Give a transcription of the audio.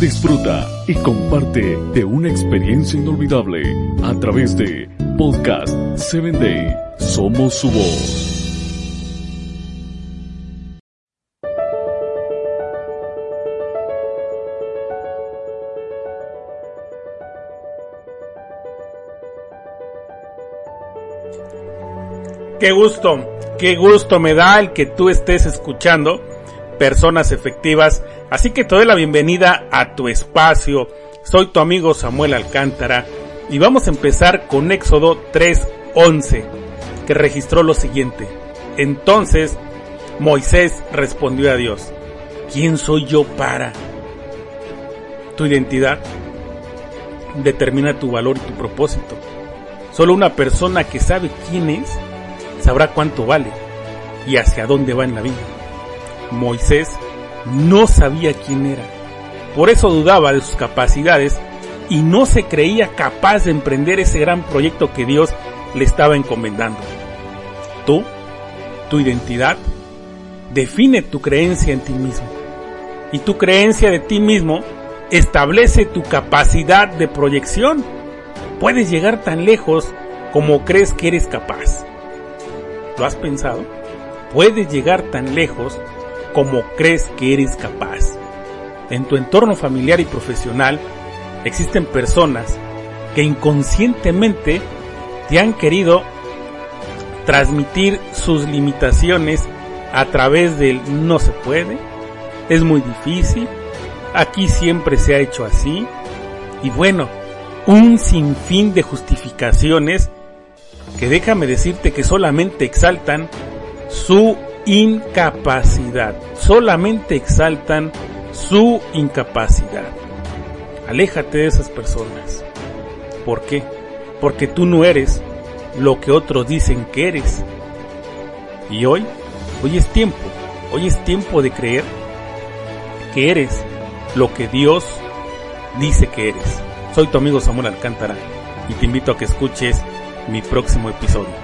Disfruta y comparte de una experiencia inolvidable a través de Podcast 7 Day. Somos su voz. Qué gusto, qué gusto me da el que tú estés escuchando personas efectivas. Así que te doy la bienvenida a tu espacio. Soy tu amigo Samuel Alcántara y vamos a empezar con Éxodo 3:11, que registró lo siguiente. Entonces Moisés respondió a Dios, ¿quién soy yo para? Tu identidad determina tu valor y tu propósito. Solo una persona que sabe quién es sabrá cuánto vale y hacia dónde va en la vida. Moisés no sabía quién era. Por eso dudaba de sus capacidades y no se creía capaz de emprender ese gran proyecto que Dios le estaba encomendando. Tú, tu identidad, define tu creencia en ti mismo. Y tu creencia de ti mismo establece tu capacidad de proyección. Puedes llegar tan lejos como crees que eres capaz. ¿Lo has pensado? Puedes llegar tan lejos como crees que eres capaz. En tu entorno familiar y profesional existen personas que inconscientemente te han querido transmitir sus limitaciones a través del no se puede, es muy difícil, aquí siempre se ha hecho así, y bueno, un sinfín de justificaciones que déjame decirte que solamente exaltan su incapacidad, solamente exaltan su incapacidad. Aléjate de esas personas. ¿Por qué? Porque tú no eres lo que otros dicen que eres. Y hoy, hoy es tiempo, hoy es tiempo de creer que eres lo que Dios dice que eres. Soy tu amigo Samuel Alcántara y te invito a que escuches mi próximo episodio.